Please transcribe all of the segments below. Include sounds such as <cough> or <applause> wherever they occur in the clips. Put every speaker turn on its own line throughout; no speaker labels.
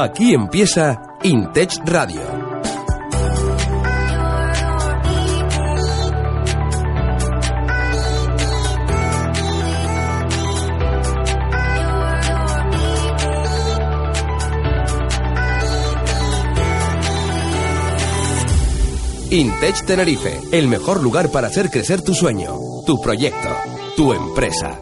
Aquí empieza Intech Radio. Intech Tenerife, el mejor lugar para hacer crecer tu sueño, tu proyecto, tu empresa.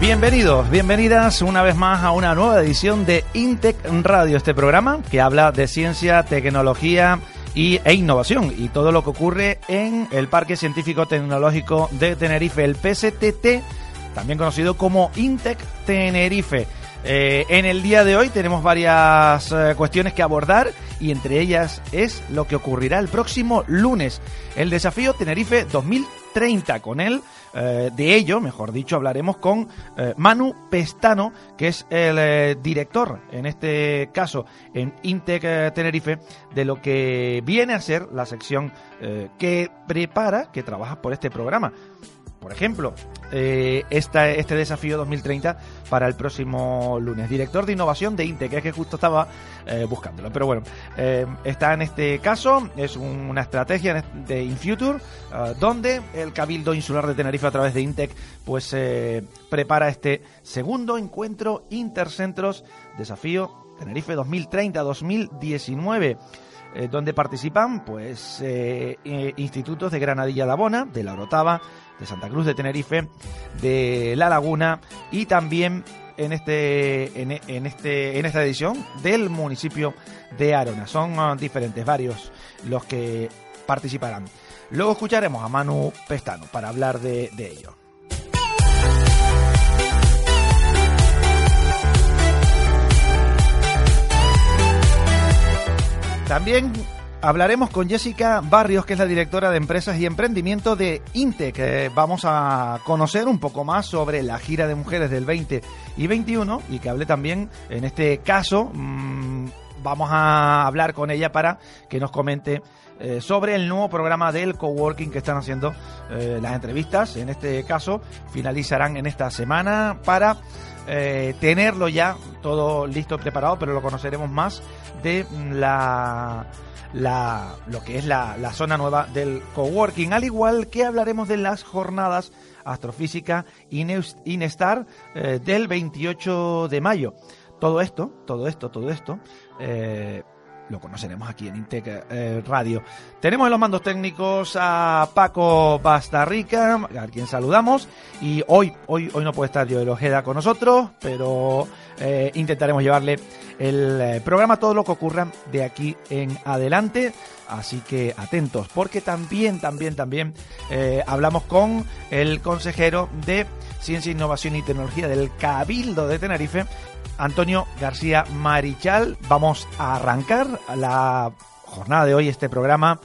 Bienvenidos, bienvenidas una vez más a una nueva edición de Intec Radio, este programa que habla de ciencia, tecnología y, e innovación y todo lo que ocurre en el Parque Científico Tecnológico de Tenerife, el PSTT, también conocido como Intec Tenerife. Eh, en el día de hoy tenemos varias eh, cuestiones que abordar y entre ellas es lo que ocurrirá el próximo lunes, el desafío Tenerife 2030. Con él, eh, de ello, mejor dicho, hablaremos con eh, Manu Pestano, que es el eh, director, en este caso, en Intec Tenerife, de lo que viene a ser la sección que prepara, que trabaja por este programa por ejemplo, eh, este desafío 2030 para el próximo lunes. Director de innovación de INTE, que es que justo estaba eh, buscándolo. Pero bueno, eh, está en este caso, es un- una estrategia de Infuture, eh, donde el Cabildo Insular de Tenerife a través de INTEC pues prepara este segundo encuentro Intercentros Desafío Tenerife 2030-2019 eh, donde participan pues institutos de Granadilla de Abona, de La Orotava, de Santa Cruz de Tenerife, de La Laguna y también en este en, en este en esta edición del municipio de Arona. Son ah, diferentes, varios los que participarán. Luego escucharemos a Manu Pestano para hablar de, de ello. También hablaremos con Jessica Barrios, que es la directora de Empresas y Emprendimiento de Intec. Eh, vamos a conocer un poco más sobre la gira de mujeres del 20 y 21 y que hable también, en este caso, mm, vamos a hablar con ella para que nos comente eh, sobre el nuevo programa del coworking que están haciendo eh, las entrevistas. En este caso, finalizarán en esta semana para tenerlo ya todo listo y preparado, pero lo conoceremos más de mm, la, la lo que es la, la zona nueva del coworking, al igual que hablaremos de las jornadas astrofísica Ines- Inestar eh, del 28 de mayo. Todo esto, todo esto, todo esto, eh, lo conoceremos aquí en Intec eh, Radio. Tenemos en los mandos técnicos a Paco Bastarrica, a quien saludamos, y hoy, hoy, hoy no puede estar Joel Ojeda con nosotros, pero eh, intentaremos llevarle el eh, programa, todo lo que ocurra de aquí en adelante. Así que atentos, porque también, también, también hablamos con el consejero de Ciencia, Innovación y Tecnología del Cabildo de Tenerife, Antonio García Marichal. Vamos a arrancar la jornada de hoy, este programa,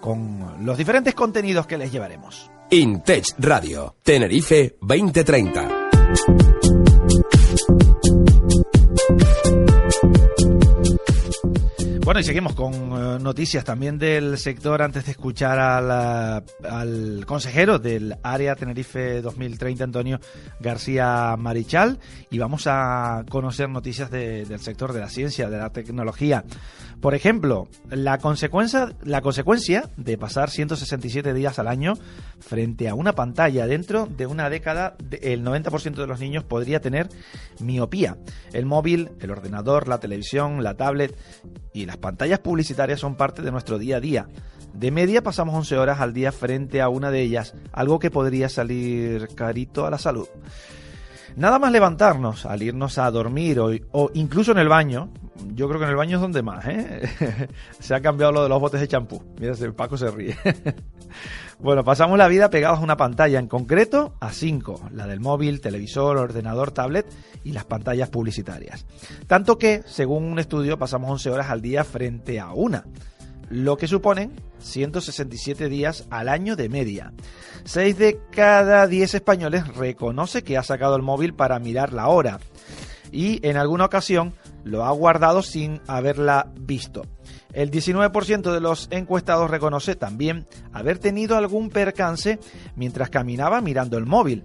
con los diferentes contenidos que les llevaremos.
Intech Radio, Tenerife 2030.
Bueno, y seguimos con eh, noticias también del sector antes de escuchar al, al consejero del área Tenerife 2030, Antonio García Marichal, y vamos a conocer noticias de- del sector de la ciencia, de la tecnología. Por ejemplo, la consecuencia, de pasar 167 días al año frente a una pantalla dentro de una década, el 90% de los niños podría tener miopía. El móvil, el ordenador, la televisión, la tablet y las pantallas publicitarias son parte de nuestro día a día. De media pasamos 11 horas al día frente a una de ellas, algo que podría salir carito a la salud. Nada más levantarnos, al irnos a dormir o incluso en el baño, yo creo que en el baño es donde más, ¿eh? <laughs> se ha cambiado lo de los botes de champú. Mira, Paco se ríe. <laughs> bueno, pasamos la vida pegados a una pantalla, en concreto a cinco, la del móvil, televisor, ordenador, tablet y las pantallas publicitarias. Tanto que, según un estudio, pasamos 11 horas al día frente a una lo que suponen 167 días al año de media. 6 de cada 10 españoles reconoce que ha sacado el móvil para mirar la hora y en alguna ocasión lo ha guardado sin haberla visto. El 19% de los encuestados reconoce también haber tenido algún percance mientras caminaba mirando el móvil.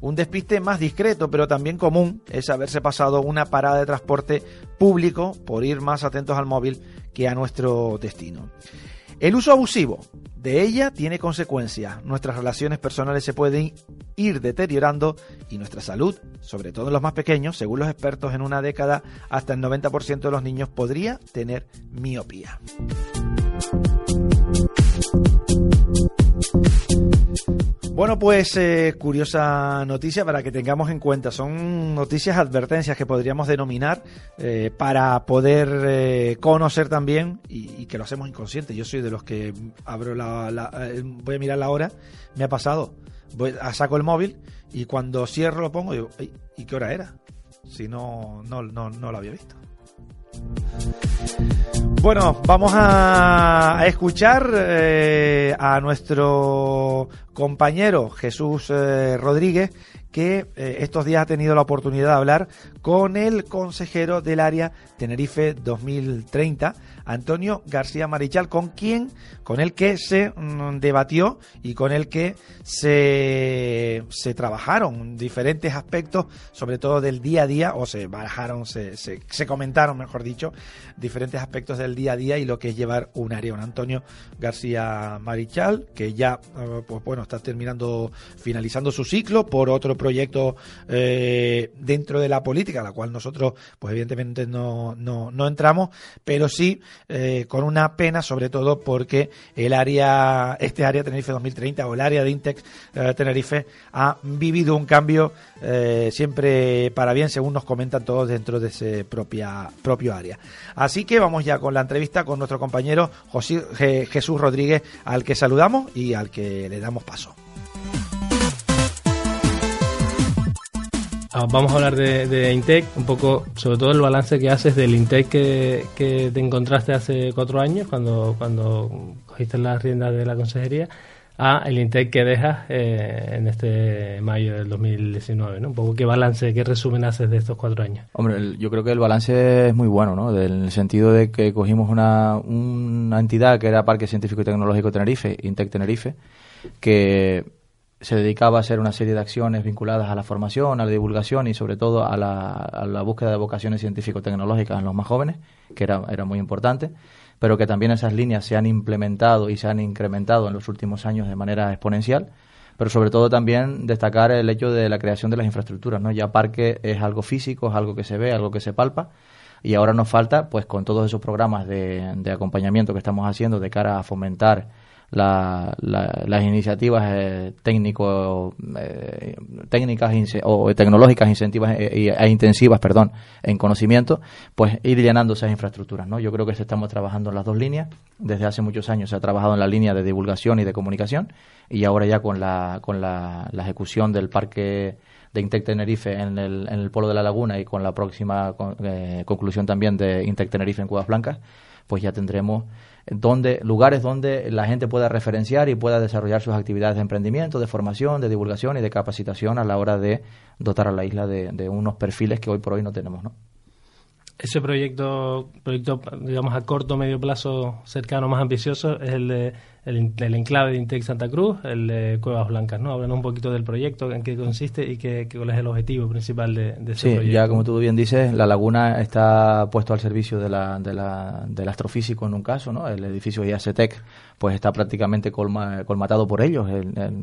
Un despiste más discreto, pero también común, es haberse pasado una parada de transporte público por ir más atentos al móvil que a nuestro destino. El uso abusivo de ella tiene consecuencias. Nuestras relaciones personales se pueden ir deteriorando y nuestra salud, sobre todo en los más pequeños, según los expertos, en una década hasta el 90% de los niños podría tener miopía. Bueno, pues eh, curiosa noticia para que tengamos en cuenta. Son noticias advertencias que podríamos denominar eh, para poder eh, conocer también y, que lo hacemos inconsciente. Yo soy de los que abro la, voy a mirar la hora, me ha pasado, voy, saco el móvil y cuando cierro lo pongo y digo, ¿y qué hora era? Si no, no, no, no lo había visto. Bueno, vamos a, escuchar eh, a nuestro compañero Jesús eh, Rodríguez, que eh, estos días ha tenido la oportunidad de hablar con el consejero del área Tenerife 2030, Antonio García Marichal, con quien, con el que se mm, debatió y con el que se, se trabajaron diferentes aspectos, sobre todo del día a día, o se barajaron, se, se, comentaron, mejor dicho, diferentes aspectos del día a día y lo que es llevar un área. Un Antonio García Marichal, que ya, eh, pues bueno, está terminando, finalizando su ciclo por otro proyecto eh, dentro de la política, la cual nosotros, pues evidentemente no, no, no entramos, pero sí eh, con una pena, sobre todo porque el área, este área Tenerife 2030 o el área de Intex eh, Tenerife ha vivido un cambio eh, siempre para bien, según nos comentan todos dentro de ese propia, propio área. Así que vamos ya con la entrevista con nuestro compañero José, Jesús Rodríguez, al que saludamos y al que le damos paso.
Vamos a hablar de, Intec, un poco, sobre todo el balance que haces del Intec que, te encontraste hace cuatro años, cuando, cuando cogiste las riendas de la consejería, a el Intec que dejas eh, en este mayo del 2019, ¿no? Un poco qué balance, qué resumen haces de estos cuatro años.
Hombre, yo creo que el balance es muy bueno, ¿no? En el sentido de que cogimos una, una entidad que era Parque Científico y Tecnológico Tenerife, Intec Tenerife, que se dedicaba a hacer una serie de acciones vinculadas a la formación, a la divulgación y sobre todo a la, búsqueda de vocaciones científico-tecnológicas en los más jóvenes, que era, muy importante, pero que también esas líneas se han implementado y se han incrementado en los últimos años de manera exponencial, pero sobre todo también destacar el hecho de la creación de las infraestructuras, ¿no? Ya parque es algo físico, es algo que se ve, algo que se palpa, y ahora nos falta, pues con todos esos programas de acompañamiento que estamos haciendo de cara a fomentar las iniciativas eh, técnico, eh, técnicas o tecnológicas incentivas e, e, intensivas perdón, en conocimiento, pues ir llenando esas infraestructuras. ¿no? Yo creo que estamos trabajando en las dos líneas. Desde hace muchos años se ha trabajado en la línea de divulgación y de comunicación y ahora ya con la, con la, ejecución del parque de Intec Tenerife en el, en el Polo de la Laguna y con la próxima eh, conclusión también de Intec Tenerife en Cuevas Blancas, pues ya tendremos donde, lugares donde la gente pueda referenciar y pueda desarrollar sus actividades de emprendimiento, de formación, de divulgación y de capacitación a la hora de dotar a la isla de, unos perfiles que hoy por hoy no tenemos, ¿no?
Ese proyecto, proyecto, digamos, a corto medio plazo cercano más ambicioso es el de el, enclave de Intec Santa Cruz, el de Cuevas Blancas, ¿no? Háblanos un poquito del proyecto, en qué consiste y qué, cuál es el objetivo principal de, de ese
sí, ya como tú bien dices, la laguna está puesto al servicio de la, de la, del astrofísico en un caso, ¿no? El edificio IACTEC pues está prácticamente colmatado por ellos.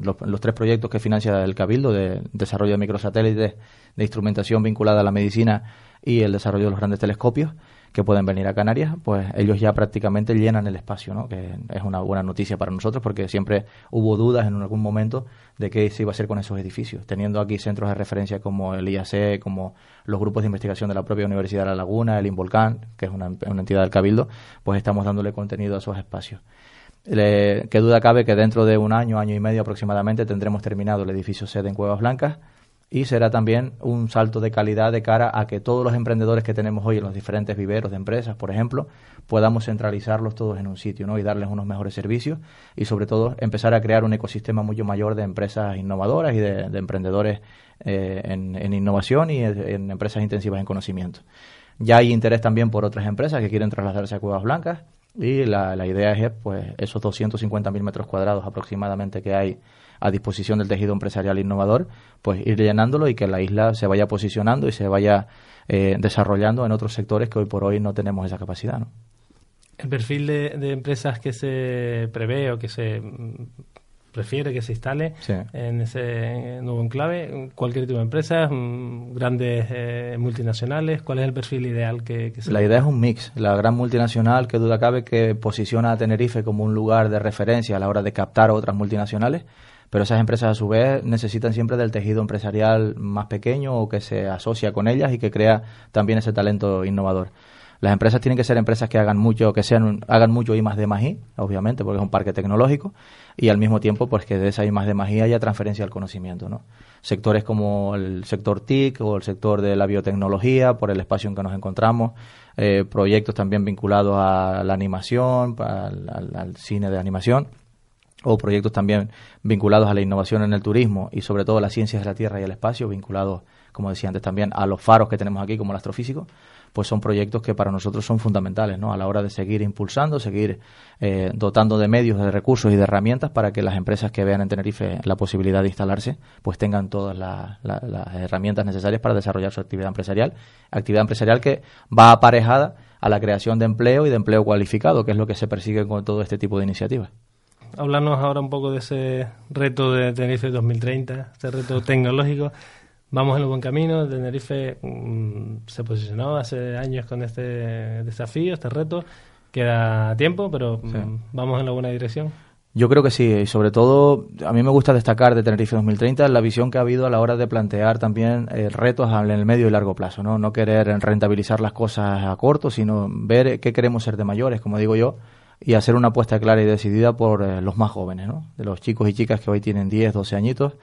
los, tres proyectos que financia el Cabildo de desarrollo de microsatélites, de instrumentación vinculada a la medicina y el desarrollo de los grandes telescopios que pueden venir a Canarias, pues ellos ya prácticamente llenan el espacio, ¿no? que es una buena noticia para nosotros porque siempre hubo dudas en algún momento de qué se iba a hacer con esos edificios. Teniendo aquí centros de referencia como el IAC, como los grupos de investigación de la propia Universidad de La Laguna, el Involcán, que es una, entidad del Cabildo, pues estamos dándole contenido a esos espacios. qué duda cabe que dentro de un año, año y medio aproximadamente, tendremos terminado el edificio sede en Cuevas Blancas y será también un salto de calidad de cara a que todos los emprendedores que tenemos hoy en los diferentes viveros de empresas, por ejemplo, podamos centralizarlos todos en un sitio ¿no? y darles unos mejores servicios y sobre todo empezar a crear un ecosistema mucho mayor de empresas innovadoras y de, emprendedores eh, en, innovación y en, empresas intensivas en conocimiento. Ya hay interés también por otras empresas que quieren trasladarse a Cuevas Blancas y la, la idea es pues esos 250.000 metros cuadrados aproximadamente que hay a disposición del tejido empresarial innovador, pues ir llenándolo y que la isla se vaya posicionando y se vaya eh, desarrollando en otros sectores que hoy por hoy no tenemos esa capacidad. ¿no?
El perfil de, empresas que se prevé o que se mm, prefiere que se instale en ese nuevo enclave? ¿Cualquier tipo de empresas? Mm, ¿Grandes eh, multinacionales? ¿Cuál es el perfil ideal que, se
La idea es un mix. La gran multinacional, que duda cabe, que posiciona a Tenerife como un lugar de referencia a la hora de captar a otras multinacionales pero esas empresas a su vez necesitan siempre del tejido empresarial más pequeño o que se asocia con ellas y que crea también ese talento innovador. Las empresas tienen que ser empresas que hagan mucho, que sean, hagan mucho I más de I, obviamente, porque es un parque tecnológico, y al mismo tiempo, pues que de esa I más de I haya transferencia al conocimiento, ¿no? Sectores como el sector TIC o el sector de la biotecnología, por el espacio en que nos encontramos, eh, proyectos también vinculados a la animación, al cine de animación o proyectos también vinculados a la innovación en el turismo y sobre todo las ciencias de la Tierra y el espacio, vinculados, como decía antes también, a los faros que tenemos aquí como el astrofísico, pues son proyectos que para nosotros son fundamentales ¿no? a la hora de seguir impulsando, seguir eh, dotando de medios, de recursos y de herramientas para que las empresas que vean en Tenerife la posibilidad de instalarse, pues tengan todas las herramientas necesarias para desarrollar su actividad empresarial, actividad empresarial que va aparejada a la creación de empleo y de empleo cualificado, que es lo que se persigue con todo este tipo de iniciativas
hablarnos ahora un poco de ese reto de Tenerife 2030, ese reto <laughs> tecnológico. Vamos en el buen camino. Tenerife mm, se posicionó hace años con este desafío, este reto. Queda tiempo, pero mm, vamos en la buena dirección.
Yo creo que sí, y sobre todo a mí me gusta destacar de Tenerife 2030 la visión que ha habido a la hora de plantear también eh, retos en el medio y largo plazo, ¿no? No querer rentabilizar las cosas a corto, sino ver qué queremos ser de mayores, como digo yo, y hacer una apuesta clara y decidida por eh, los más jóvenes, ¿no? de los chicos y chicas que hoy tienen 10, 12 añitos.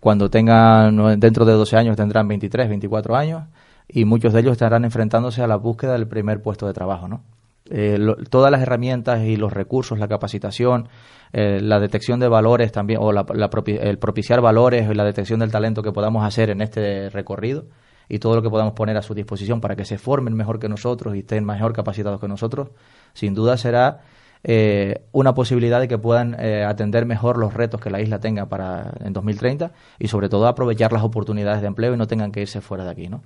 Cuando tengan, dentro de 12 años tendrán 23, 24 años y muchos de ellos estarán enfrentándose a la búsqueda del primer puesto de trabajo. ¿no? Eh, todas las herramientas y los recursos, la capacitación, eh, la detección de valores también, o la, el propiciar valores la detección del talento que podamos hacer en este recorrido y todo lo que podamos poner a su disposición para que se formen mejor que nosotros y estén mejor capacitados que nosotros, sin duda será eh, una posibilidad de que puedan eh, atender mejor los retos que la isla tenga para en 2030 y sobre todo aprovechar las oportunidades de empleo y no tengan que irse fuera de aquí, ¿no?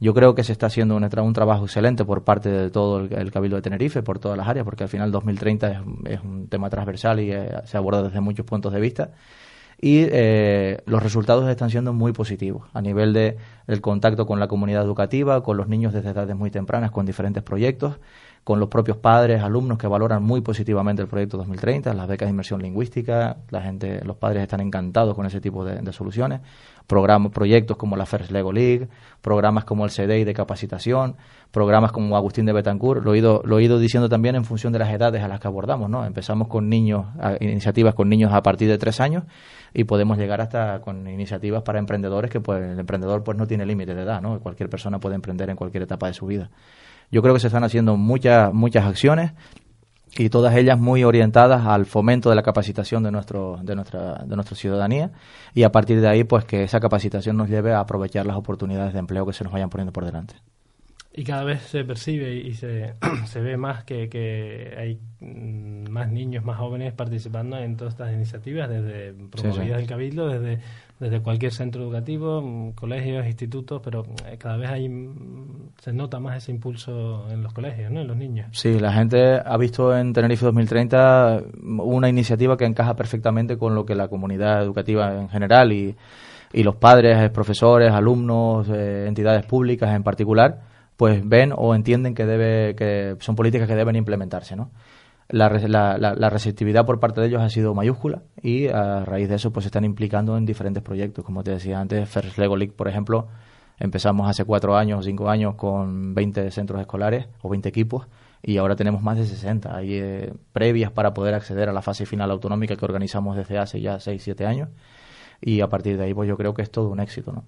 Yo creo que se está haciendo un, un trabajo excelente por parte de todo el, Cabildo de Tenerife, por todas las áreas, porque al final 2030 es, es un tema transversal y eh, se aborda desde muchos puntos de vista y los resultados están siendo muy positivos. A nivel de el contacto con la comunidad educativa, con los niños desde edades muy tempranas, con diferentes proyectos con los propios padres, alumnos que valoran muy positivamente el proyecto 2030, las becas de inmersión lingüística, la gente, los padres están encantados con ese tipo de, soluciones, programas, proyectos como la First Lego League, programas como el CDI de capacitación, programas como Agustín de Betancourt, lo he ido, lo he ido diciendo también en función de las edades a las que abordamos, ¿no? Empezamos con niños, iniciativas con niños a partir de tres años y podemos llegar hasta con iniciativas para emprendedores que pues el emprendedor pues no tiene límite de edad, ¿no? Cualquier persona puede emprender en cualquier etapa de su vida. Yo creo que se están haciendo muchas, muchas acciones y todas ellas muy orientadas al fomento de la capacitación de nuestro de nuestra de nuestra ciudadanía. Y a partir de ahí pues que esa capacitación nos lleve a aprovechar las oportunidades de empleo que se nos vayan poniendo por delante
y cada vez se percibe y se, <clears throat> se ve más que, que, hay mm, más niños, más jóvenes participando en todas estas iniciativas, desde promovidas del Cabildo, desde, desde cualquier centro educativo, mm, colegios, institutos, pero eh, cada vez hay mm, se nota más ese impulso en los colegios, ¿no? en los niños.
Sí, la gente ha visto en Tenerife 2030 una iniciativa que encaja perfectamente con lo que la comunidad educativa en general y, y los padres, profesores, alumnos, eh, entidades públicas en particular, pues ven o entienden que debe que son políticas que deben implementarse, ¿no? La, la, la, receptividad por parte de ellos ha sido mayúscula y a raíz de eso pues se están implicando en diferentes proyectos. Como te decía antes, First Lego League, por ejemplo, empezamos hace cuatro años o cinco años con 20 centros escolares o 20 equipos y ahora tenemos más de 60. Hay eh, previas para poder acceder a la fase final autonómica que organizamos desde hace ya 6, 7 años y a partir de ahí pues yo creo que es todo un éxito, ¿no?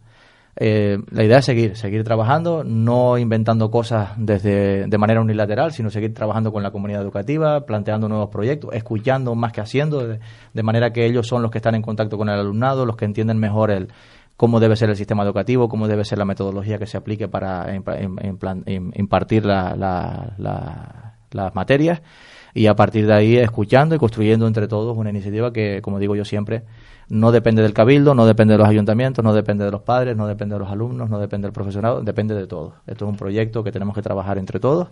Eh, la idea es seguir, seguir trabajando, no inventando cosas desde de manera unilateral, sino seguir trabajando con la comunidad educativa, planteando nuevos proyectos, escuchando más que haciendo, de, manera que ellos son los que están en contacto con el alumnado, los que entienden mejor el cómo debe ser el sistema educativo, cómo debe ser la metodología que se aplique para impartir las materias. Y a partir de ahí escuchando y construyendo entre todos una iniciativa que, como digo yo siempre, no depende del cabildo, no depende de los ayuntamientos, no depende de los padres, no depende de los alumnos, no depende del profesorado, depende de todos. Esto es un proyecto que tenemos que trabajar entre todos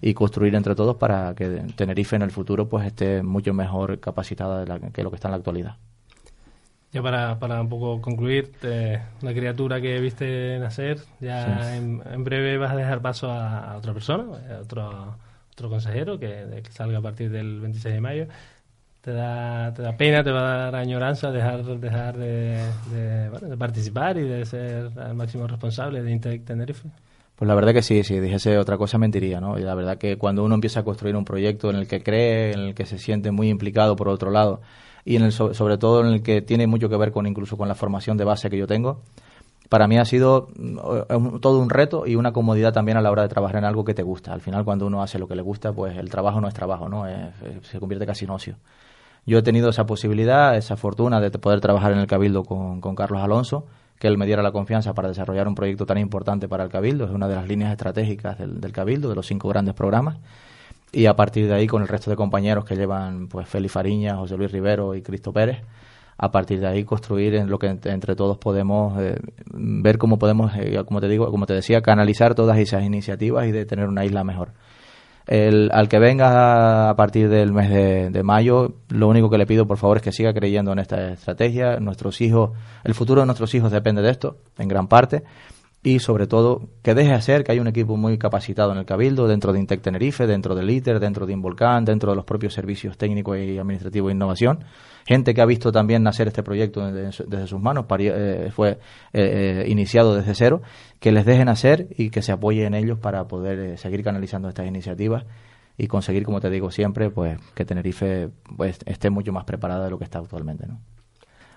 y construir entre todos para que Tenerife en el futuro pues esté mucho mejor capacitada que lo que está en la actualidad.
Ya para, para un poco concluir, una criatura que viste nacer, ya en, breve vas a dejar paso a, otra persona, a otro, otro consejero que, que salga a partir del 26 de mayo te da, te da pena, te va a dar añoranza dejar, dejar de, participar y de ser el máximo responsable de Intec Tenerife?
Pues la verdad que sí, si dijese otra cosa mentiría, ¿no? Y la verdad que cuando uno empieza a construir un proyecto en el que cree, en el que se siente muy implicado por otro lado y en el, sobre todo en el que tiene mucho que ver con incluso con la formación de base que yo tengo, para mí ha sido mm, todo un reto y una comodidad también a la hora de trabajar en algo que te gusta. Al final, cuando uno hace lo que le gusta, pues el trabajo no es trabajo, ¿no? se convierte casi en ocio. Yo he tenido esa posibilidad, esa fortuna de poder trabajar en el Cabildo con, Carlos Alonso, que él me diera la confianza para desarrollar un proyecto tan importante para el Cabildo. Es una de las líneas estratégicas del, Cabildo, de los cinco grandes programas. Y a partir de ahí, con el resto de compañeros que llevan, pues Félix Fariña, José Luis Rivero y Cristo Pérez, a partir de ahí construir en lo que entre, todos podemos eh, ver cómo podemos, eh, como te digo, como te decía, canalizar todas esas iniciativas y de tener una isla mejor. El, al que venga a partir del mes de, mayo, lo único que le pido, por favor, es que siga creyendo en esta estrategia. Nuestros hijos, el futuro de nuestros hijos depende de esto, en gran parte. Y sobre todo, que deje hacer que hay un equipo muy capacitado en el Cabildo, dentro de Intec Tenerife, dentro del ITER, dentro de Involcán, dentro de los propios servicios técnicos y administrativos de innovación gente que ha visto también nacer este proyecto desde, sus manos, eh, fue eh, eh, iniciado desde cero, que les dejen hacer y que se apoye en ellos para poder seguir canalizando estas iniciativas y conseguir, como te digo siempre, pues que Tenerife pues, esté mucho más preparada de lo que está actualmente, ¿no?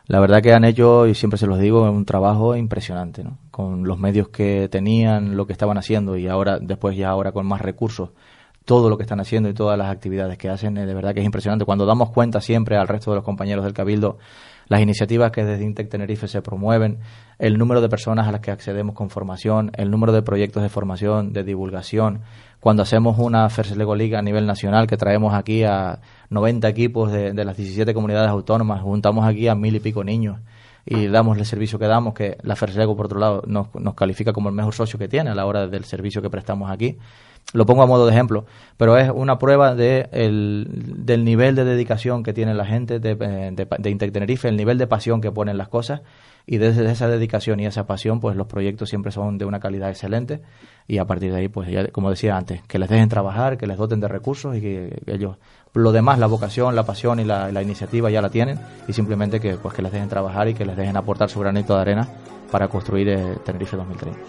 La verdad que han hecho, y siempre se los digo, un trabajo impresionante, ¿no? Con los medios que tenían, lo que estaban haciendo y ahora, después ya ahora con más recursos, todo lo que están haciendo y todas las actividades que hacen, eh, de verdad que es impresionante. Cuando damos cuenta siempre al resto de los compañeros del Cabildo las iniciativas que desde Intec Tenerife se promueven, el número de personas a las que accedemos con formación, el número de proyectos de formación, de divulgación. Cuando hacemos una First Lego League a nivel nacional, que traemos aquí a 90 equipos de, las 17 comunidades autónomas, juntamos aquí a mil y pico niños y damos el servicio que damos, que la First Lego, por otro lado, nos califica como el mejor socio que tiene a la hora del servicio que prestamos aquí lo pongo a modo de ejemplo, pero es una prueba de del nivel de dedicación que tiene la gente de, de, de Intec Tenerife, el nivel de pasión que ponen las cosas y desde esa dedicación y esa pasión, pues los proyectos siempre son de una calidad excelente y a partir de ahí, pues ya, como decía antes, que les dejen trabajar, que les doten de recursos y que, ellos, lo demás, la vocación, la pasión y la, la, iniciativa ya la tienen y simplemente que, pues, que les dejen trabajar y que les dejen aportar su granito de arena para construir eh, Tenerife 2030.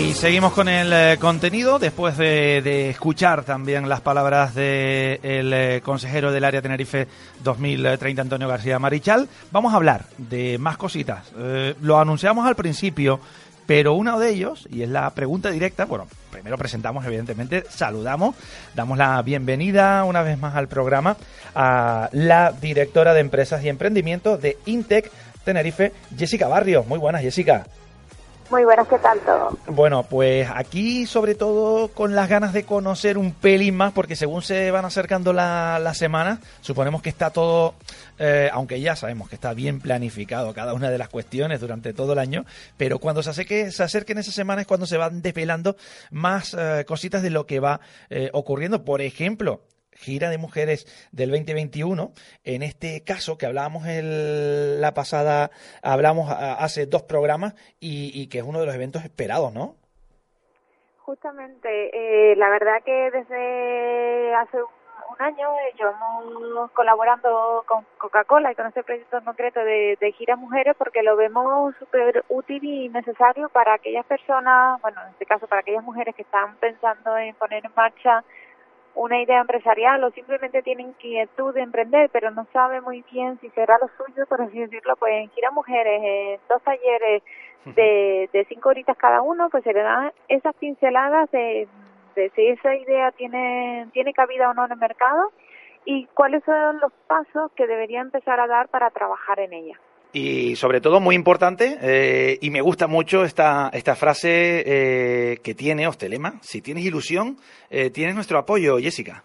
Y seguimos con el eh, contenido después de, escuchar también las palabras del eh, consejero del área Tenerife 2030, Antonio García Marichal. Vamos a hablar de más cositas. Eh, lo anunciamos al principio, pero uno de ellos, y es la pregunta directa, bueno, primero presentamos, evidentemente, saludamos, damos la bienvenida una vez más al programa a la directora de Empresas y Emprendimientos de Intec Tenerife, Jessica Barrio. Muy buenas, Jessica.
Muy buenas, ¿qué tal todo?
Bueno, pues aquí sobre todo con las ganas de conocer un pelín más, porque según se van acercando las la semanas, suponemos que está todo, eh, aunque ya sabemos que está bien planificado cada una de las cuestiones durante todo el año, pero cuando se, se acerquen esas semanas es cuando se van desvelando más eh, cositas de lo que va eh, ocurriendo. Por ejemplo, gira de mujeres del 2021. En este caso que hablábamos el, la pasada, hablamos hace dos programas y, que es uno de los eventos esperados, ¿no?
Justamente, eh, la verdad que desde hace un, año eh, llevamos colaborando con Coca-Cola y con este proyecto en concreto de, de Gira Mujeres porque lo vemos súper útil y necesario para aquellas personas, bueno, en este caso para aquellas mujeres que están pensando en poner en marcha una idea empresarial o simplemente tiene inquietud de emprender, pero no sabe muy bien si será lo suyo, por así decirlo, pues en Gira Mujeres, en dos talleres de, de cinco horitas cada uno, pues se le dan esas pinceladas de, de si esa idea tiene, tiene cabida o no en el mercado y cuáles son los pasos que debería empezar a dar para trabajar en ella.
Y sobre todo, muy importante, eh, y me gusta mucho esta, esta frase eh, que tiene Ostelema, si tienes ilusión, eh, tienes nuestro apoyo, Jessica.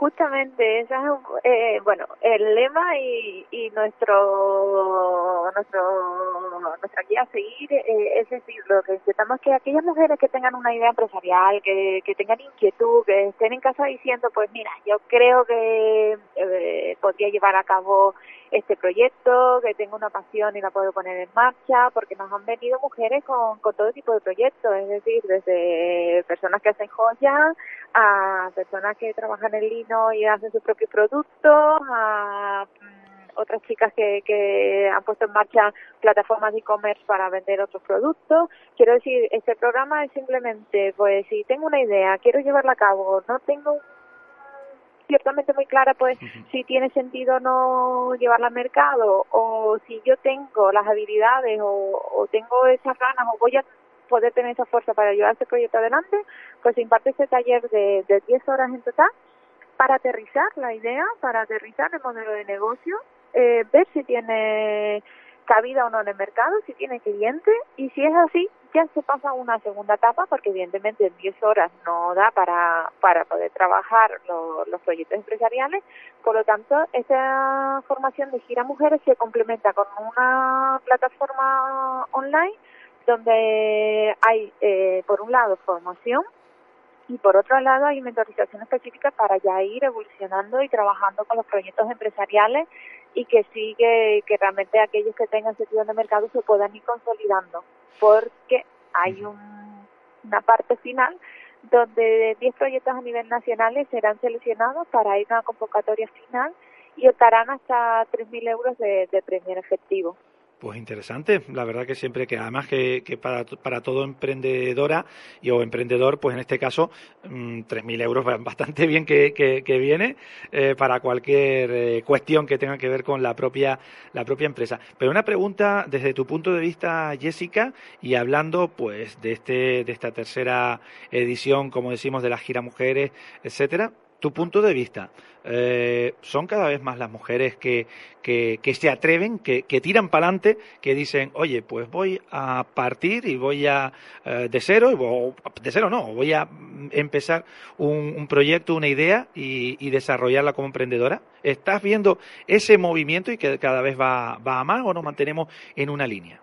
Justamente, esa es, eh, bueno, el lema y, y nuestro, nuestro, nuestra guía a seguir eh, es decir, lo que intentamos que aquellas mujeres que tengan una idea empresarial, que, que tengan inquietud, que estén en casa diciendo, pues mira, yo creo que eh, podría llevar a cabo este proyecto, que tengo una pasión y la puedo poner en marcha, porque nos han venido mujeres con, con todo tipo de proyectos, es decir, desde personas que hacen joyas a personas que trabajan en lino y hacen sus propios productos, a mm, otras chicas que, que han puesto en marcha plataformas de e-commerce para vender otros productos. Quiero decir, este programa es simplemente, pues si tengo una idea, quiero llevarla a cabo, no tengo ciertamente muy clara pues si tiene sentido no llevarla al mercado o si yo tengo las habilidades o, o tengo esas ganas o voy a poder tener esa fuerza para llevar este proyecto adelante, pues se imparte este taller de, de 10 horas en total para aterrizar la idea, para aterrizar el modelo de negocio, eh, ver si tiene cabida o no en el mercado, si tiene cliente y si es así, ya se pasa a una segunda etapa porque evidentemente en 10 horas no da para, para poder trabajar los proyectos empresariales. Por lo tanto, esta formación de Gira Mujeres se complementa con una plataforma online donde hay, eh, por un lado, formación y por otro lado hay mentorización específica para ya ir evolucionando y trabajando con los proyectos empresariales y que sigue que realmente aquellos que tengan sentido de mercado se puedan ir consolidando porque hay un, una parte final donde 10 proyectos a nivel nacional serán seleccionados para ir a una convocatoria final y optarán hasta 3.000 euros de, de premio efectivo.
Pues interesante, la verdad que siempre que además que, que para, para todo emprendedora y o emprendedor, pues en este caso mmm, 3.000 euros <laughs> bastante bien que, que, que viene eh, para cualquier eh, cuestión que tenga que ver con la propia, la propia empresa. Pero una pregunta desde tu punto de vista, Jessica, y hablando pues de, este, de esta tercera edición, como decimos, de la gira mujeres, etcétera, tu punto de vista. Eh, ¿Son cada vez más las mujeres que, que, se atreven, que, que tiran para adelante, que dicen, oye, pues voy a partir y voy a, eh, de cero, o de cero no, voy a empezar un, proyecto, una idea y, y, desarrollarla como emprendedora? ¿Estás viendo ese movimiento y que cada vez va, va a más o nos mantenemos en una línea?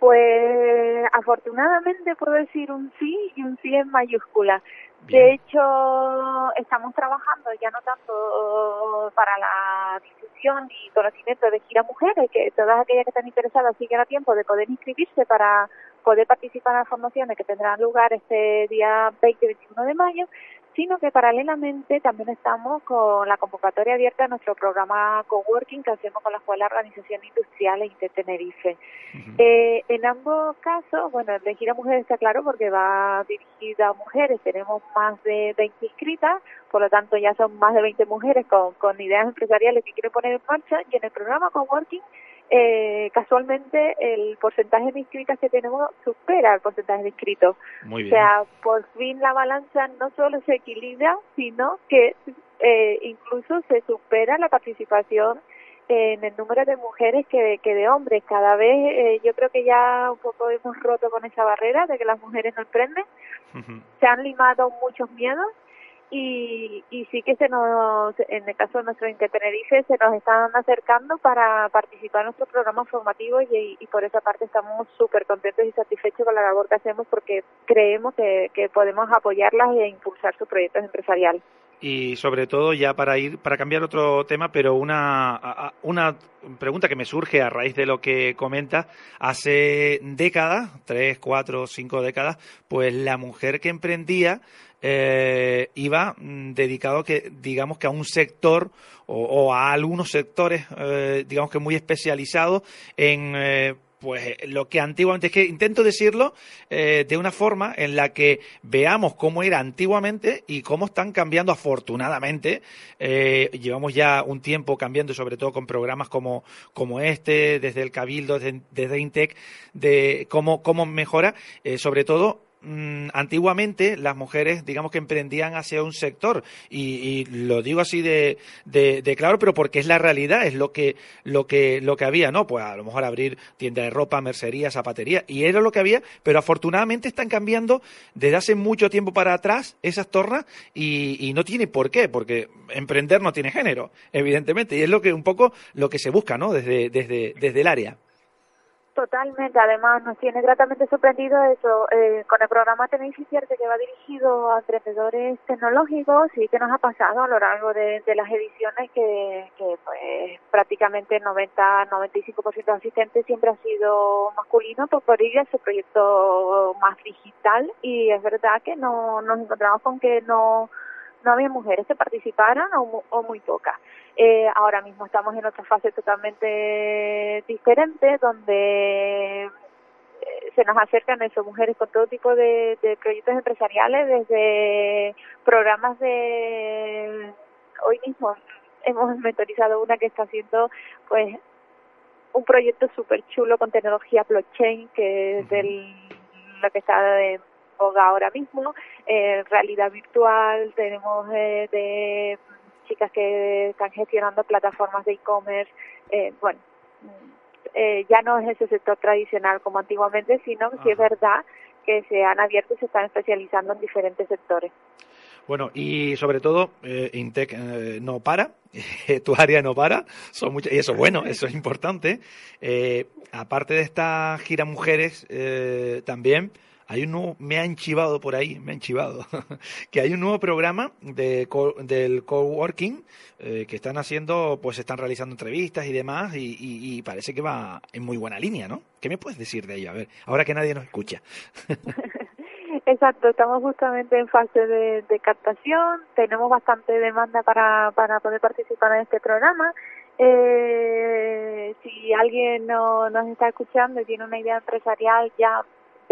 Pues afortunadamente puedo decir un sí y un sí en mayúscula. De hecho, estamos trabajando ya no tanto para la difusión y conocimiento de Gira Mujeres, que todas aquellas que están interesadas siguen a tiempo de poder inscribirse para poder participar en las formaciones que tendrán lugar este día 20-21 de mayo, sino que paralelamente también estamos con la convocatoria abierta de nuestro programa Coworking que hacemos con la Escuela de Organización Industrial de Tenerife. Uh -huh. eh, en ambos casos, bueno, el de Gira Mujeres está claro porque va dirigida a mujeres, tenemos más de 20 inscritas, por lo tanto ya son más de 20 mujeres con, con ideas empresariales que quieren poner en marcha y en el programa Coworking eh, casualmente el porcentaje de inscritas que tenemos supera el porcentaje de inscritos.
Muy
bien. O sea, por fin la balanza no solo se equilibra, sino que eh, incluso se supera la participación en el número de mujeres que, que de hombres. Cada vez eh, yo creo que ya un poco hemos roto con esa barrera de que las mujeres no emprenden. Se han limado muchos miedos y, y sí que se nos, en el caso de nuestro Tenerife, se nos están acercando para participar en nuestros programas formativos y, y por esa parte estamos súper contentos y satisfechos con la labor que hacemos porque creemos que, que podemos apoyarlas e impulsar sus proyectos empresariales.
Y sobre todo ya para ir para cambiar otro tema pero una una pregunta que me surge a raíz de lo que comenta. Hace décadas tres cuatro cinco décadas pues la mujer que emprendía eh, iba mm, dedicado que digamos que a un sector o, a algunos sectores eh, digamos que muy especializados en eh, pues lo que antiguamente, es que intento decirlo eh, de una forma en la que veamos cómo era antiguamente y cómo están cambiando afortunadamente. Eh, llevamos ya un tiempo cambiando, sobre todo con programas como, como este, desde el Cabildo, desde, Intec, de cómo, cómo mejora, eh, sobre todo Mm, antiguamente las mujeres, digamos que emprendían hacia un sector y, lo digo así de, de, claro, pero porque es la realidad, es lo que, lo que, lo que había, ¿no? Pues a lo mejor abrir tiendas de ropa, mercería, zapatería y era lo que había, pero afortunadamente están cambiando desde hace mucho tiempo para atrás esas tornas y, y no tiene por qué, porque emprender no tiene género, evidentemente, y es lo que un poco lo que se busca, ¿no? Desde, desde, desde el área.
Totalmente, además nos tiene gratamente sorprendido eso, eh, con el programa Tenéis Cierto que va dirigido a emprendedores tecnológicos y que nos ha pasado a lo largo de, las ediciones que, que pues prácticamente 90-95% de asistentes siempre ha sido masculino, pues por ello es el proyecto más digital. Y es verdad que no nos encontramos con que no no había mujeres que participaran o, muy pocas. Eh, ahora mismo estamos en otra fase totalmente diferente donde eh, se nos acercan eso, mujeres con todo tipo de, proyectos empresariales, desde programas de... Hoy mismo hemos mentorizado una que está haciendo pues un proyecto súper chulo con tecnología blockchain, que es del, lo que está de ahora mismo, eh, realidad virtual, tenemos eh, de chicas que están gestionando plataformas de e-commerce, eh, bueno, eh, ya no es ese sector tradicional como antiguamente, sino que sí es verdad que se han abierto y se están especializando en diferentes sectores.
Bueno, y sobre todo, eh, Intec eh, no para, <laughs> tu área no para, son muchas, y eso es bueno, eso es importante. Eh, aparte de esta gira mujeres, eh, también hay un nuevo, me han chivado por ahí, me han chivado, <laughs> que hay un nuevo programa de del coworking eh, que están haciendo, pues están realizando entrevistas y demás y, parece que va en muy buena línea, ¿no? ¿Qué me puedes decir de ello? A ver, ahora que nadie nos escucha. <laughs>
Exacto, estamos justamente en fase de, captación, tenemos bastante demanda para, para poder participar en este programa. Eh, si alguien no, nos está escuchando y tiene una idea empresarial ya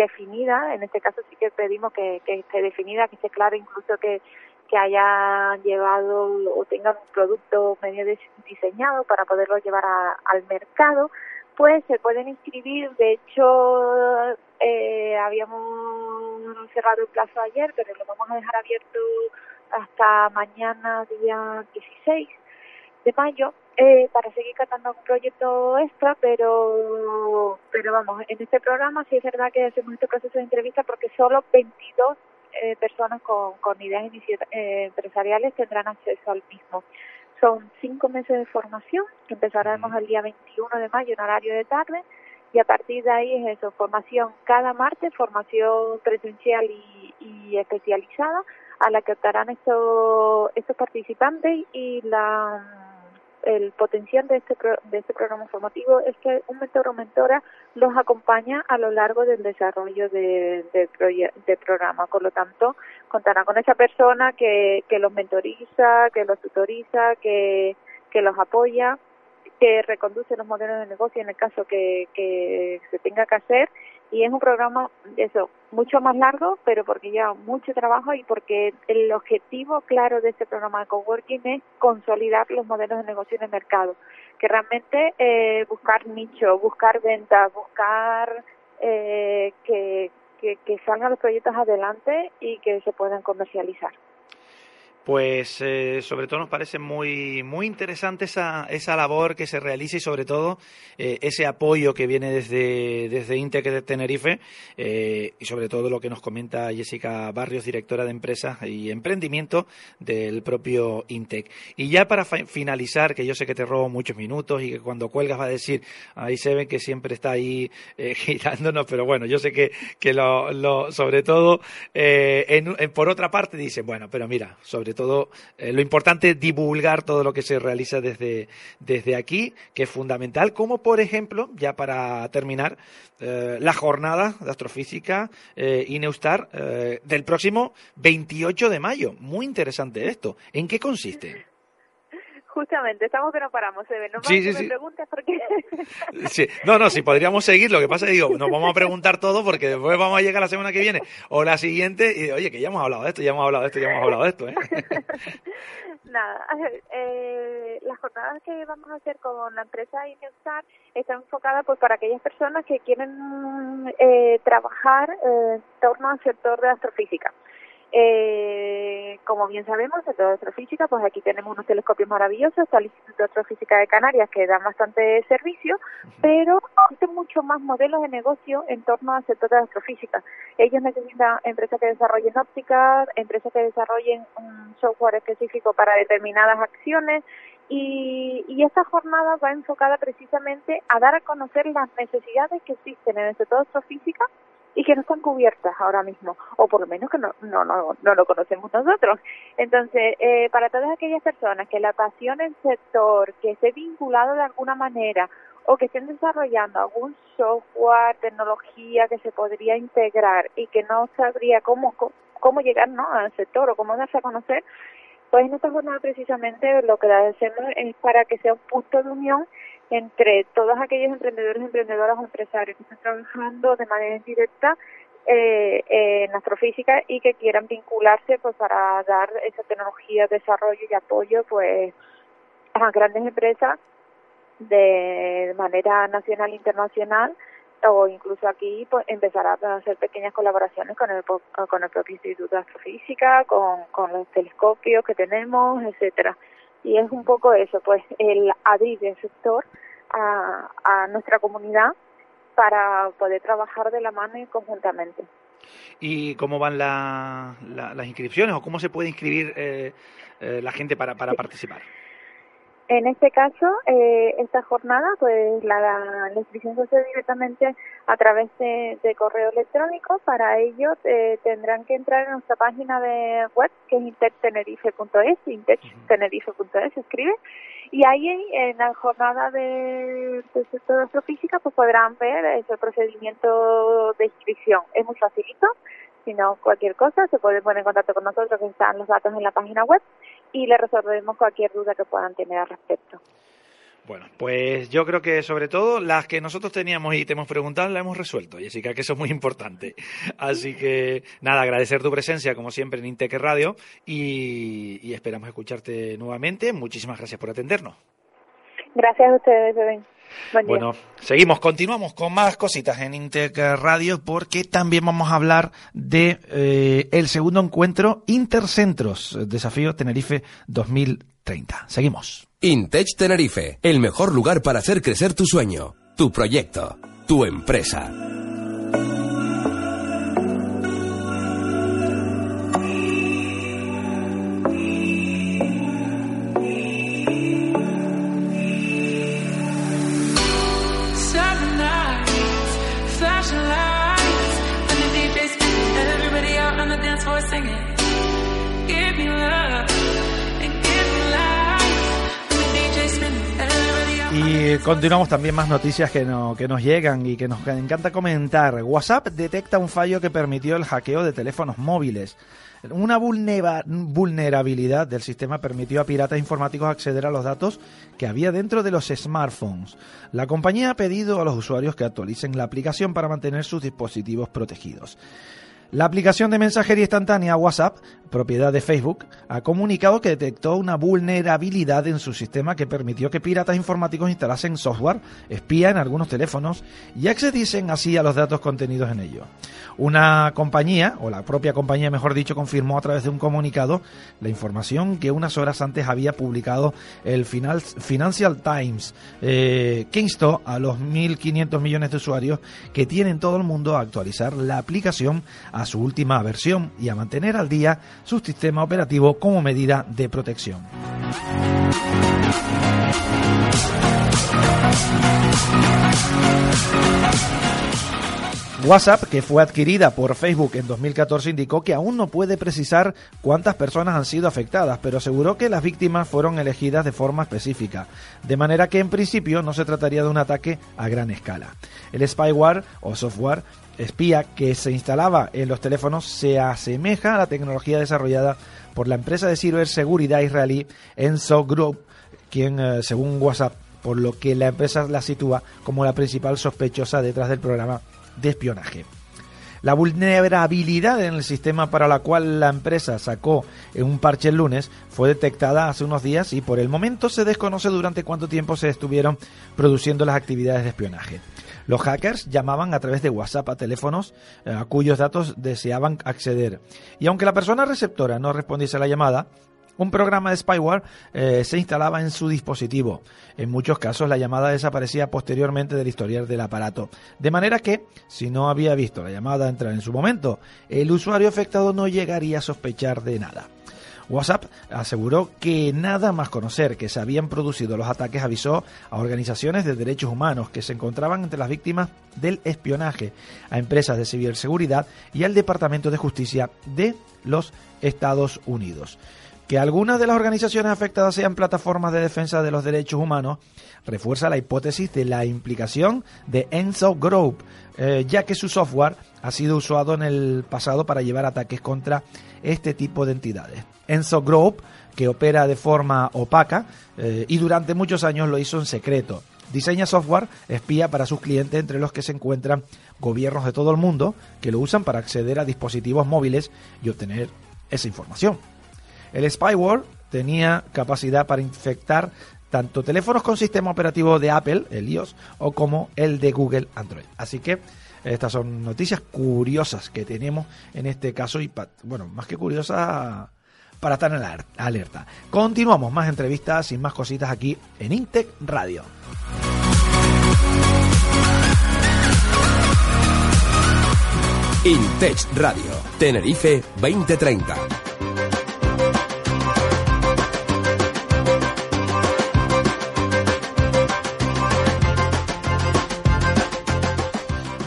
definida, en este caso sí que pedimos que, esté definida, que esté claro incluso que, que hayan llevado o tengan un producto medio diseñado para poderlo llevar al mercado, pues se pueden inscribir. De hecho, eh, habíamos cerrado el plazo ayer, pero lo vamos a dejar abierto hasta mañana, día 16 de mayo, eh, para seguir catando un proyecto extra, pero, pero vamos, en este programa sí es verdad que hacemos este proceso de entrevista porque solo 22 eh, personas con, con ideas eh, empresariales tendrán acceso al mismo. Son cinco meses de formación, que empezaremos el día 21 de mayo en horario de tarde, y a partir de ahí es eso, formación cada martes, formación presencial y, y especializada, a la que optarán estos, estos participantes y la el potencial de este, de este programa formativo es que un mentor o mentora los acompaña a lo largo del desarrollo de, del programa. Por lo tanto, contará con esa persona que, que los mentoriza, que los tutoriza, que, que los apoya, que reconduce los modelos de negocio en el caso que, que se tenga que hacer y es un programa eso mucho más largo pero porque lleva mucho trabajo y porque el objetivo claro de este programa de coworking es consolidar los modelos de negocio en el mercado que realmente eh, buscar nicho buscar ventas buscar eh, que, que, que salgan los proyectos adelante y que se puedan comercializar
Pues eh, sobre todo nos parece muy, muy interesante esa, esa labor que se realiza y sobre todo eh, ese apoyo que viene desde, desde Intec de Tenerife eh, y sobre todo lo que nos comenta Jessica Barrios, directora de empresas y emprendimiento del propio Intec. Y ya para finalizar, que yo sé que te robo muchos minutos y que cuando cuelgas va a decir, ahí se ve que siempre está ahí <laughs> girándonos, pero bueno, yo sé que, que lo, lo sobre todo, por otra parte, dice, bueno, pero mira, sobre todo todo eh, lo importante es divulgar todo lo que se realiza desde, desde aquí, que es fundamental, como por ejemplo, ya para terminar, eh, la jornada de astrofísica INEUSTAR eh, del próximo 28 de mayo. Muy interesante esto. ¿En qué consiste?
Justamente, estamos que no paramos, se No sí, sí, sí. preguntas porque... <laughs>
sí. No, no, si podríamos seguir, lo que pasa es digo, nos vamos a preguntar todo porque después vamos a llegar la semana que viene o la siguiente y, oye, que ya hemos hablado de esto, ya hemos hablado de esto, ya hemos hablado de esto, ¿eh? <laughs>
Nada, <laughs> eh, las jornadas que vamos a hacer con la empresa Ineustar están enfocadas pues para aquellas personas que quieren eh, trabajar eh, en torno al sector de astrofísica. Eh, como bien sabemos, toda astrofísica, pues aquí tenemos unos telescopios maravillosos, está el Instituto de Astrofísica de Canarias que da bastante servicio, pero existen muchos más modelos de negocio en torno al sector de astrofísica. Ellos necesitan empresas que desarrollen ópticas, empresas que desarrollen un software específico para determinadas acciones, y, y, esta jornada va enfocada precisamente a dar a conocer las necesidades que existen en el sector de astrofísica y que no están cubiertas ahora mismo, o por lo menos que no, no, no, no lo conocemos nosotros. Entonces, eh, para todas aquellas personas que la apasiona el sector, que esté vinculado de alguna manera, o que estén desarrollando algún software, tecnología que se podría integrar y que no sabría cómo, cómo llegar ¿no? al sector o cómo darse a conocer, pues en esta jornada precisamente lo que hacemos es para que sea un punto de unión entre todos aquellos emprendedores, emprendedoras o empresarios que están trabajando de manera indirecta eh, en astrofísica y que quieran vincularse pues para dar esa tecnología, desarrollo y apoyo pues a grandes empresas de manera nacional e internacional o incluso aquí pues, empezar a hacer pequeñas colaboraciones con el con el propio Instituto de Astrofísica, con, con los telescopios que tenemos, etcétera. Y es un poco eso, pues el abrir el sector a, a nuestra comunidad para poder trabajar de la mano y conjuntamente.
¿Y cómo van la, las inscripciones o cómo se puede inscribir eh, eh, la gente para, para participar?
En este caso, eh, esta jornada, pues la, inscripción se hace directamente a través de, correo electrónico. Para ello eh, tendrán que entrar en nuestra página de web, que es intectenerife.es, intectenerife.es se escribe, y ahí en la jornada de, de sector de astrofísica pues podrán ver ese procedimiento de inscripción. Es muy facilito, si no cualquier cosa se pueden poner en contacto con nosotros, que están los datos en la página web y le resolvemos cualquier duda que puedan tener al respecto.
Bueno, pues yo creo que sobre todo las que nosotros teníamos y te hemos preguntado las hemos resuelto, Jessica, que eso es muy importante. Así que nada, agradecer tu presencia como siempre en Intec Radio y, esperamos escucharte nuevamente. Muchísimas gracias por atendernos.
Gracias a ustedes,
Bueno, seguimos, continuamos con más cositas en Intec Radio porque también vamos a hablar de eh, el segundo encuentro Intercentros, Desafío Tenerife 2030. Seguimos.
Intech Tenerife, el mejor lugar para hacer crecer tu sueño, tu proyecto, tu empresa.
Y continuamos también más noticias que nos llegan y que nos encanta comentar. WhatsApp detecta un fallo que permitió el hackeo de teléfonos móviles. Una vulnerabilidad del sistema permitió a piratas informáticos acceder a los datos que había dentro de los smartphones. La compañía ha pedido a los usuarios que actualicen la aplicación para mantener sus dispositivos protegidos. La aplicación de mensajería instantánea WhatsApp, propiedad de Facebook, ha comunicado que detectó una vulnerabilidad en su sistema que permitió que piratas informáticos instalasen software espía en algunos teléfonos y accediesen así a los datos contenidos en ello. Una compañía, o la propia compañía mejor dicho, confirmó a través de un comunicado la información que unas horas antes había publicado el Financial Times, eh, que instó a los 1.500 millones de usuarios que tienen todo el mundo a actualizar la aplicación su última versión y a mantener al día su sistema operativo como medida de protección. WhatsApp, que fue adquirida por Facebook en 2014, indicó que aún no puede precisar cuántas personas han sido afectadas, pero aseguró que las víctimas fueron elegidas de forma específica, de manera que en principio no se trataría de un ataque a gran escala. El spyware o software espía que se instalaba en los teléfonos se asemeja a la tecnología desarrollada por la empresa de ciberseguridad israelí Enso Group, quien, eh, según WhatsApp, por lo que la empresa la sitúa como la principal sospechosa detrás del programa de espionaje. La vulnerabilidad en el sistema para la cual la empresa sacó un parche el lunes fue detectada hace unos días y por el momento se desconoce durante cuánto tiempo se estuvieron produciendo las actividades de espionaje. Los hackers llamaban a través de WhatsApp a teléfonos eh, a cuyos datos deseaban acceder. Y aunque la persona receptora no respondiese a la llamada, un programa de spyware eh, se instalaba en su dispositivo. En muchos casos la llamada desaparecía posteriormente del historial del aparato. De manera que, si no había visto la llamada entrar en su momento, el usuario afectado no llegaría a sospechar de nada. WhatsApp aseguró que nada más conocer que se habían producido los ataques avisó a organizaciones de derechos humanos que se encontraban entre las víctimas del espionaje, a empresas de ciberseguridad y al Departamento de Justicia de los Estados Unidos. Que algunas de las organizaciones afectadas sean plataformas de defensa de los derechos humanos refuerza la hipótesis de la implicación de Enso Group, eh, ya que su software ha sido usado en el pasado para llevar ataques contra este tipo de entidades. Enso Group, que opera de forma opaca eh, y durante muchos años lo hizo en secreto. Diseña software espía para sus clientes, entre los que se encuentran gobiernos de todo el mundo que lo usan para acceder a dispositivos móviles y obtener esa información. El spyware tenía capacidad para infectar tanto teléfonos con sistema operativo de Apple, el iOS, o como el de Google Android. Así que estas son noticias curiosas que tenemos en este caso y, bueno, más que curiosas para estar en la alerta. Continuamos más entrevistas y más cositas aquí en Intec Radio.
Intech Radio, Tenerife 2030.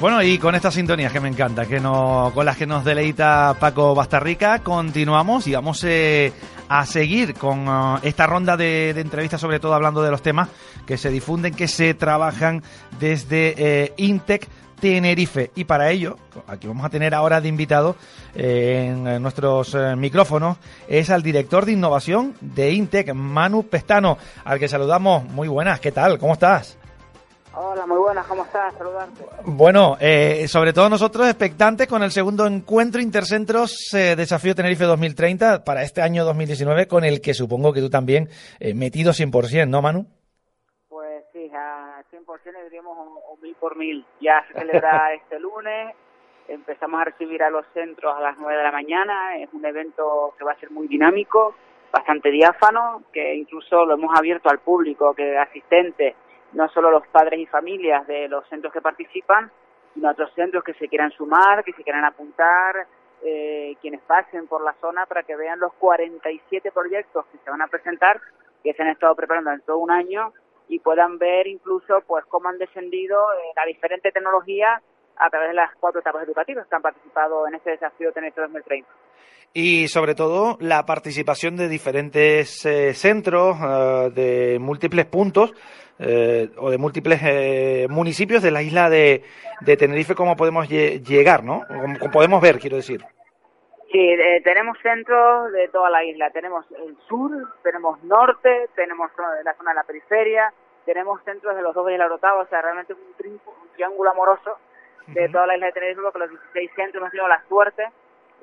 Bueno, y con estas sintonías que me encanta, que no, con las que nos deleita Paco Bastarrica, continuamos y vamos eh, a seguir con uh, esta ronda de, entrevistas, sobre todo hablando de los temas que se difunden, que se trabajan desde eh, Intec. Tenerife. Y para ello, aquí vamos a tener ahora de invitado eh, en nuestros micrófonos, es al director de innovación de Intec, Manu Pestano, al que saludamos. Muy buenas, ¿qué tal? ¿Cómo estás?
Hola, muy buenas, ¿cómo estás? Saludarte.
Bueno, eh, sobre todo nosotros expectantes con el segundo encuentro Intercentros eh, Desafío Tenerife 2030 para este año 2019, con el que supongo que tú también eh, metido 100%, ¿no, Manu?
Pues sí, a 100% diríamos un, mil por mil. Ya se celebra <laughs> este lunes, empezamos a recibir a los centros a las 9 de la mañana, es un evento que va a ser muy dinámico, bastante diáfano, que incluso lo hemos abierto al público, que asistentes no solo los padres y familias de los centros que participan, sino otros centros que se quieran sumar, que se quieran apuntar, eh, quienes pasen por la zona para que vean los 47 proyectos que se van a presentar, que se han estado preparando en todo un año y puedan ver incluso pues cómo han descendido eh, la diferente tecnología a través de las cuatro etapas educativas que han participado en este desafío Tenerife 2030
y sobre todo la participación de diferentes eh, centros de múltiples puntos eh, o de múltiples eh, municipios de la isla de, Tenerife, cómo podemos llegar, ¿no? Como podemos ver, quiero decir.
Sí, eh, tenemos centros de toda la isla. Tenemos el sur, tenemos norte, tenemos la zona de la periferia, tenemos centros de los dos de la Rotava, o sea, realmente un, un triángulo amoroso de toda la isla de Tenerife, porque los 16 centros hemos tenido la suerte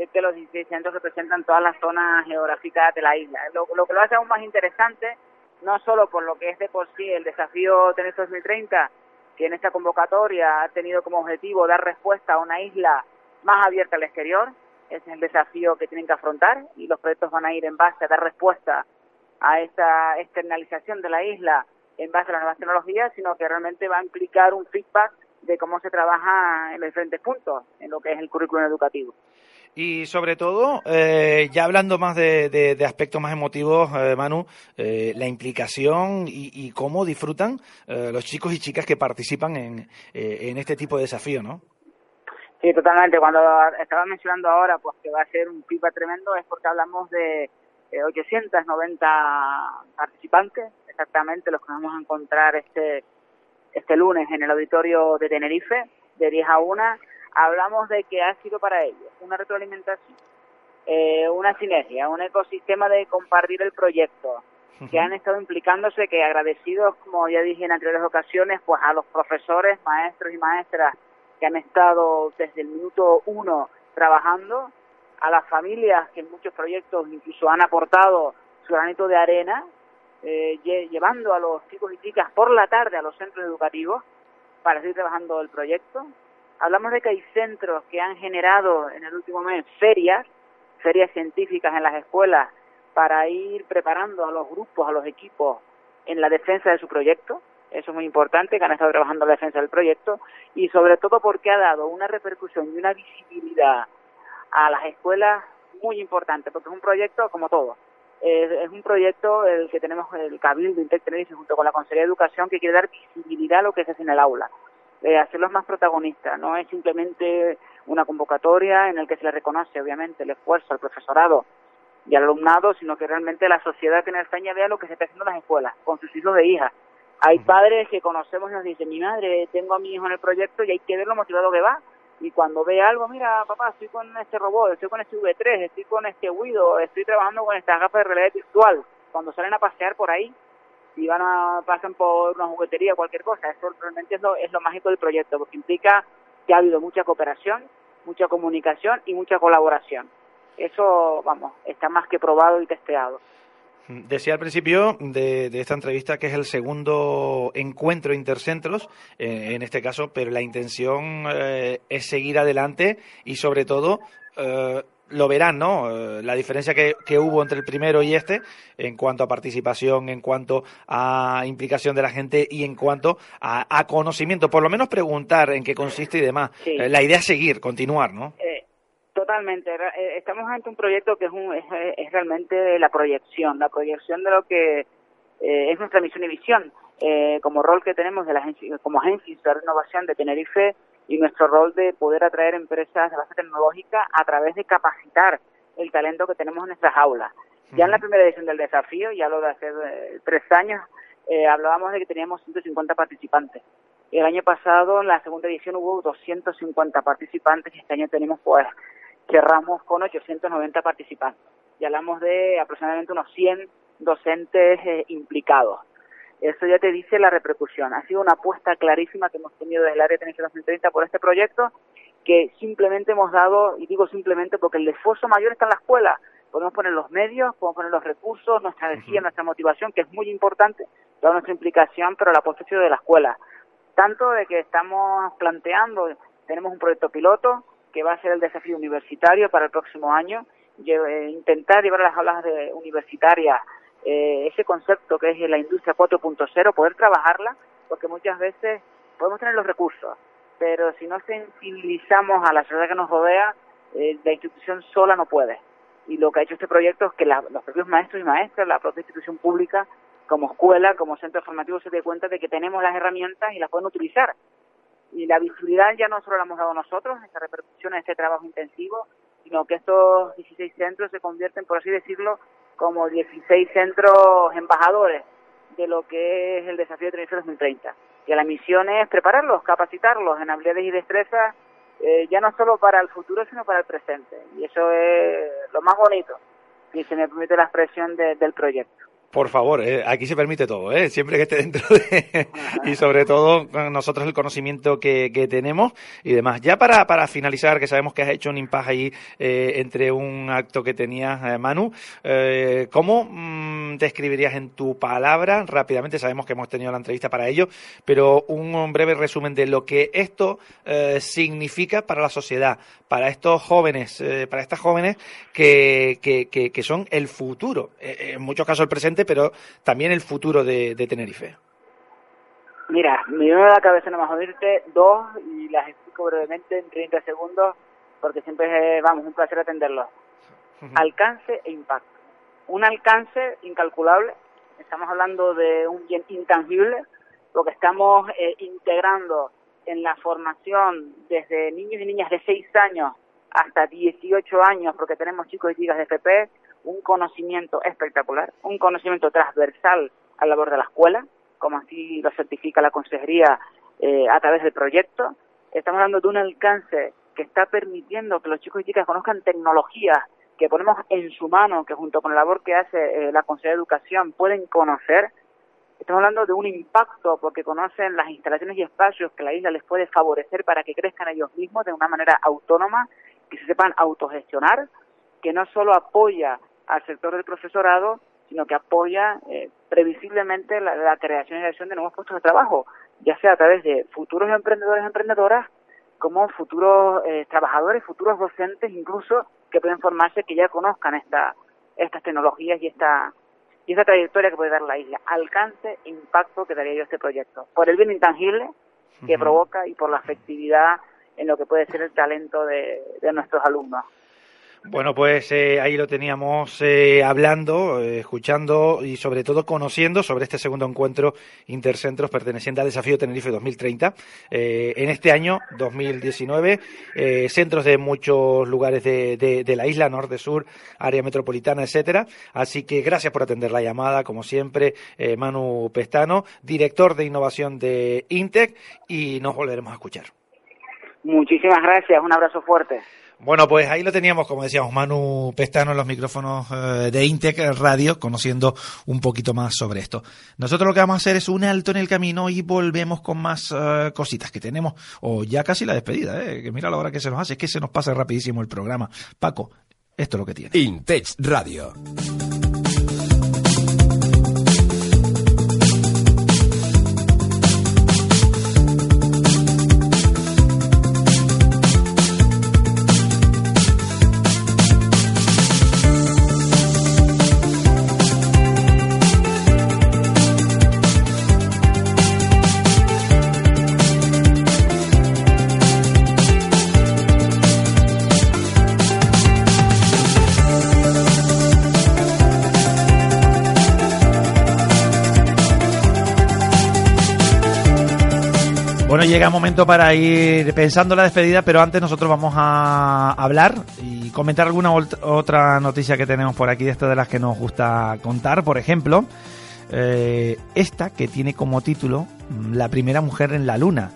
de que los 16 centros representan todas las zonas geográficas de la isla. Lo, lo que lo hace aún más interesante no solo por lo que es de por sí el desafío Tenerife 2030, que en esta convocatoria ha tenido como objetivo dar respuesta a una isla más abierta al exterior. Ese es el desafío que tienen que afrontar y los proyectos van a ir en base a dar respuesta a esa externalización de la isla en base a las nuevas tecnologías, sino que realmente va a implicar un feedback de cómo se trabaja en los diferentes puntos en lo que es el currículum educativo.
Y sobre todo, eh, ya hablando más de, aspectos más emotivos, eh, Manu, eh, la implicación y, cómo disfrutan los chicos y chicas que participan en, en este tipo de desafío, ¿no?
Sí, totalmente. Cuando estaba mencionando ahora pues que va a ser un pipa tremendo es porque hablamos de 890 participantes, exactamente los que vamos a encontrar este este lunes en el auditorio de Tenerife, de 10 a 1 hablamos de que ha sido para ellos una retroalimentación, eh, una sinergia, un ecosistema de compartir el proyecto, que han estado implicándose, que agradecidos, como ya dije en anteriores ocasiones, pues a los profesores, maestros y maestras que han estado desde el minuto uno trabajando, a las familias que en muchos proyectos incluso han aportado su granito de arena, eh, llevando a los chicos y chicas por la tarde a los centros educativos para seguir trabajando el proyecto, Hablamos de que hay centros que han generado en el último mes ferias, ferias científicas en las escuelas, para ir preparando a los grupos, a los equipos en la defensa de su proyecto. Eso es muy importante, que han estado trabajando en la defensa del proyecto y sobre todo porque ha dado una repercusión y una visibilidad a las escuelas muy importante, porque es un proyecto como todo. es un proyecto el que tenemos el Cabildo Intec junto con la Consejería de Educación que quiere dar visibilidad a lo que se hace en el aula eh, hacerlos más protagonistas. No es simplemente una convocatoria en la que se le reconoce, obviamente, el esfuerzo al profesorado y al alumnado, sino que realmente la sociedad que en España vea lo que se está haciendo en las escuelas, con sus hijos de hijas. Hay padres que conocemos y nos dicen, mi madre, tengo a mi hijo en el proyecto y hay que ver lo motivado que va. Y cuando ve algo, mira, papá, estoy con este robot, estoy con este V3, estoy con este Wido, estoy trabajando con estas gafas de realidad virtual. Cuando salen a pasear por ahí, si van a pasan por una juguetería o cualquier cosa. Eso realmente es lo, es lo mágico del proyecto, porque implica que ha habido mucha cooperación, mucha comunicación y mucha colaboración. Eso, vamos, está más que probado y testeado.
Decía al principio de, esta entrevista que es el segundo encuentro intercentros, eh, en este caso, pero la intención eh, es seguir adelante y sobre todo eh, lo verán, ¿no? Eh, la diferencia que, hubo entre el primero y este en cuanto a participación, en cuanto a implicación de la gente y en cuanto a, conocimiento. Por lo menos preguntar en qué consiste y demás. Eh, la idea es seguir, continuar, ¿no?
Eh, totalmente. Estamos ante un proyecto que es, un, es, realmente la proyección, la proyección de lo que es nuestra misión y visión. como rol que tenemos de la como agencia de innovación de Tenerife, y nuestro rol de poder atraer empresas de base tecnológica a través de capacitar el talento que tenemos en nuestras aulas. Ya en la primera edición del desafío, ya lo de hace eh, tres años, eh, hablábamos de que teníamos 150 participantes. El año pasado, en la segunda edición, hubo 250 participantes y este año tenemos, pues, cerramos con 890 participantes. Y hablamos de aproximadamente unos 100 docentes eh, implicados. Eso ya te dice la repercusión. Ha sido una apuesta clarísima que hemos tenido desde el área de Tenencia 2030 por este proyecto que simplemente hemos dado, y digo simplemente porque el esfuerzo mayor está en la escuela. Podemos poner los medios, podemos poner los recursos, nuestra energía, nuestra motivación, que es muy importante, toda nuestra implicación, pero la apuesta de la escuela. Tanto de que estamos planteando, tenemos un proyecto piloto que va a ser el desafío universitario para el próximo año, intentar llevar a las aulas de universitarias eh, ese concepto que es la industria 4.0, poder trabajarla, porque muchas veces podemos tener los recursos, pero si no sensibilizamos a la sociedad que nos rodea, eh, la institución sola no puede. Y lo que ha hecho este proyecto es que los propios maestros y maestras, la propia institución pública, como escuela, como centro formativo, se dé cuenta de que tenemos las herramientas y las pueden utilizar. Y la visibilidad ya no solo la hemos dado nosotros, esta repercusión, este trabajo intensivo, sino que estos 16 centros se convierten, por así decirlo, como 16 centros embajadores de lo que es el desafío de Tenerife 2030. Que la misión es prepararlos, capacitarlos en habilidades y destrezas, eh, ya no solo para el futuro, sino para el presente. Y eso es lo más bonito, y se me permite la expresión del proyecto.
Por favor, eh, aquí se permite todo, ¿eh? siempre que esté dentro de... <laughs> y sobre todo nosotros el conocimiento que, que tenemos y demás. Ya para, para finalizar, que sabemos que has hecho un impasse ahí eh, entre un acto que tenías, eh, Manu, ¿cómo mm, describirías en tu palabra rápidamente? Sabemos que hemos tenido la entrevista para ello, pero un breve resumen de lo que esto eh, significa para la sociedad, para estos jóvenes, eh, para estas jóvenes que, que, son el futuro, eh, en muchos casos el presente, pero también el futuro de, Tenerife.
Mira, me viene a la cabeza nomás oírte dos y las explico brevemente en 30 segundos porque siempre es, vamos, un placer atenderlos. Alcance e impacto. Un alcance incalculable, estamos hablando de un bien intangible, lo que estamos eh, integrando en la formación desde niños y niñas de 6 años hasta 18 años, porque tenemos chicos y chicas de FP, un conocimiento espectacular, un conocimiento transversal a la labor de la escuela, como así lo certifica la consejería eh, a través del proyecto. Estamos hablando de un alcance que está permitiendo que los chicos y chicas conozcan tecnologías que ponemos en su mano, que junto con la labor que hace eh, la Consejería de Educación pueden conocer. Estamos hablando de un impacto porque conocen las instalaciones y espacios que la isla les puede favorecer para que crezcan ellos mismos de una manera autónoma, que se sepan autogestionar, que no solo apoya al sector del profesorado, sino que apoya eh, previsiblemente la, creación y creación de nuevos puestos de trabajo, ya sea a través de futuros emprendedores y emprendedoras como futuros eh, trabajadores, futuros docentes incluso que pueden formarse, que ya conozcan esta, estas tecnologías y esta, y esta trayectoria que puede dar la isla. Alcance e impacto que daría yo este proyecto. Por el bien intangible que provoca y por la efectividad en lo que puede ser el talento de nuestros alumnos.
Bueno, pues eh, ahí lo teníamos eh, hablando, eh, escuchando y sobre todo conociendo sobre este segundo encuentro intercentros perteneciente al Desafío Tenerife 2030. en este año, 2019, centros de muchos lugares de, de, la isla, norte, sur, área metropolitana, etcétera. Así que gracias por atender la llamada, como siempre, Manu Pestano, director de innovación de Intec, y nos volveremos a escuchar.
Muchísimas gracias, un abrazo fuerte.
Bueno, pues ahí lo teníamos, como decíamos, Manu Pestano en los micrófonos eh, de Intec Radio, conociendo un poquito más sobre esto. Nosotros lo que vamos a hacer es un alto en el camino y volvemos con más eh, cositas que tenemos, o ya casi la despedida, eh, que mira la hora que se nos hace, es que se nos pasa rapidísimo el programa. Paco, esto es lo que tiene.
Intech Radio.
Llega el momento para ir pensando la despedida, pero antes nosotros vamos a hablar y comentar alguna otra noticia que tenemos por aquí, de estas de las que nos gusta contar. Por ejemplo, eh, esta que tiene como título mm, La primera mujer en la Luna.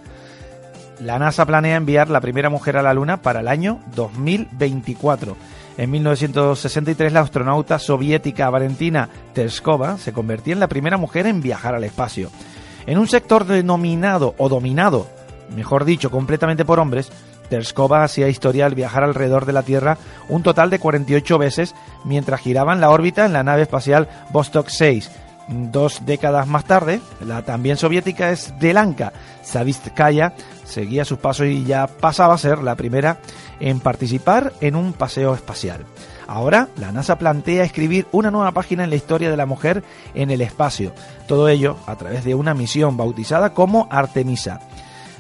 La NASA planea enviar la primera mujer a la Luna para el año 2024. En 1963 la astronauta soviética Valentina Terskova se convertía en la primera mujer en viajar al espacio. En un sector denominado o dominado, mejor dicho, completamente por hombres, Terskova hacía historia al viajar alrededor de la Tierra un total de 48 veces mientras giraba en la órbita en la nave espacial Vostok 6. Dos décadas más tarde, la también soviética es Delanka Savitskaya seguía sus pasos y ya pasaba a ser la primera en participar en un paseo espacial. Ahora, la NASA plantea escribir una nueva página en la historia de la mujer en el espacio. Todo ello a través de una misión bautizada como Artemisa.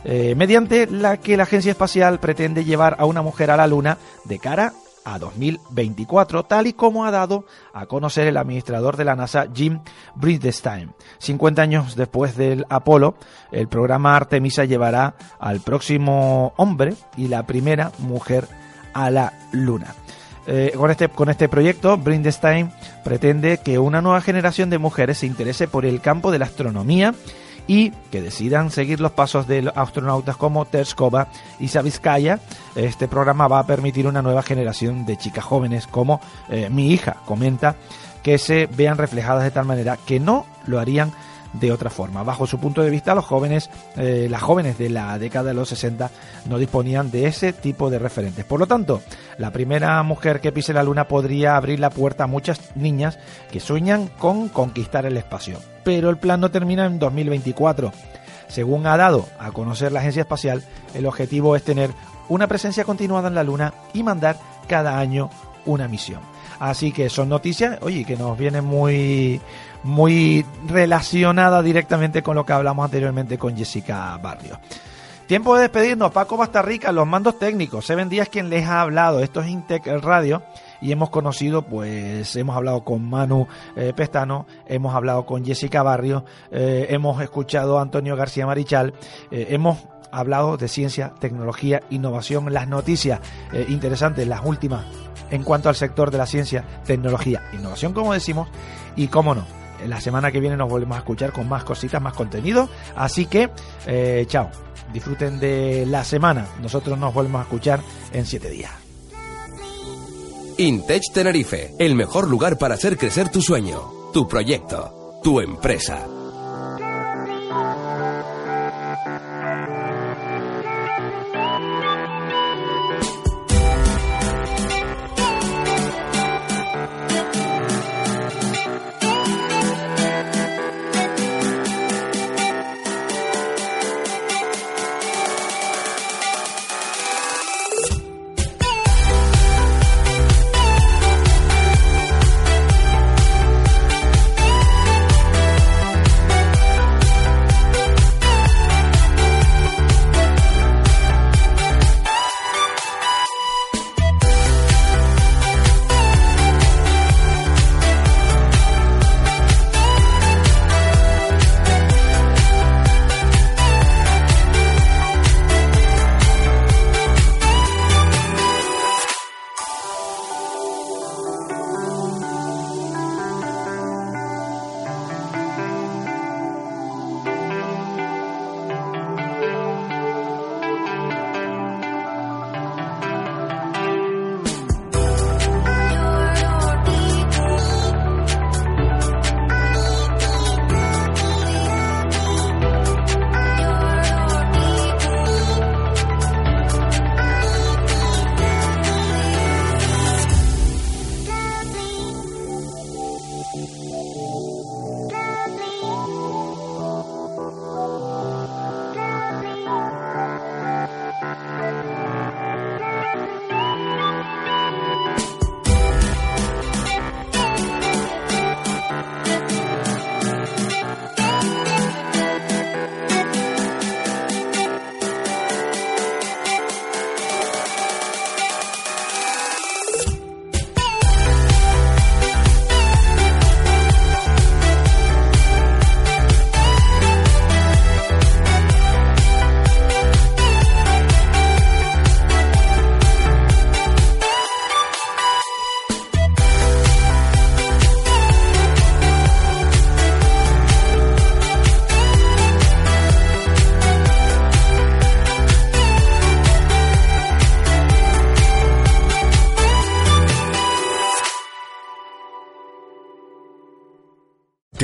Eh, mediante la que la agencia espacial pretende llevar a una mujer a la Luna de cara a 2024, tal y como ha dado a conocer el administrador de la NASA, Jim Bridenstine. 50 años después del Apolo, el programa Artemisa llevará al próximo hombre y la primera mujer a la Luna. Eh, con, este, con este proyecto, Brindestein pretende que una nueva generación de mujeres se interese por el campo de la astronomía y que decidan seguir los pasos de astronautas como Terskova y Savitskaya. Este programa va a permitir una nueva generación de chicas jóvenes como eh, mi hija comenta que se vean reflejadas de tal manera que no lo harían de otra forma. Bajo su punto de vista, los jóvenes, eh, las jóvenes de la década de los 60 no disponían de ese tipo de referentes. Por lo tanto, la primera mujer que pise la luna podría abrir la puerta a muchas niñas que sueñan con conquistar el espacio. Pero el plan no termina en 2024. Según ha dado a conocer la agencia espacial, el objetivo es tener una presencia continuada en la Luna y mandar cada año una misión. Así que son noticias, oye, que nos vienen muy, muy relacionadas directamente con lo que hablamos anteriormente con Jessica Barrio. Tiempo de despedirnos, Paco Bastarrica, los mandos técnicos, Seven Días quien les ha hablado, esto es Intec Radio y hemos conocido, pues hemos hablado con Manu eh, Pestano, hemos hablado con Jessica Barrio, eh, hemos escuchado a Antonio García Marichal, eh, hemos hablado de ciencia, tecnología, innovación, las noticias interesantes, las últimas en cuanto al sector de la ciencia, tecnología, innovación, como decimos, y cómo no. La semana que viene nos volvemos a escuchar con más cositas, más contenido. Así que, chao. Disfruten de la semana. Nosotros nos volvemos a escuchar en siete días.
Intech Tenerife, el mejor lugar para hacer crecer tu sueño, tu proyecto, tu empresa.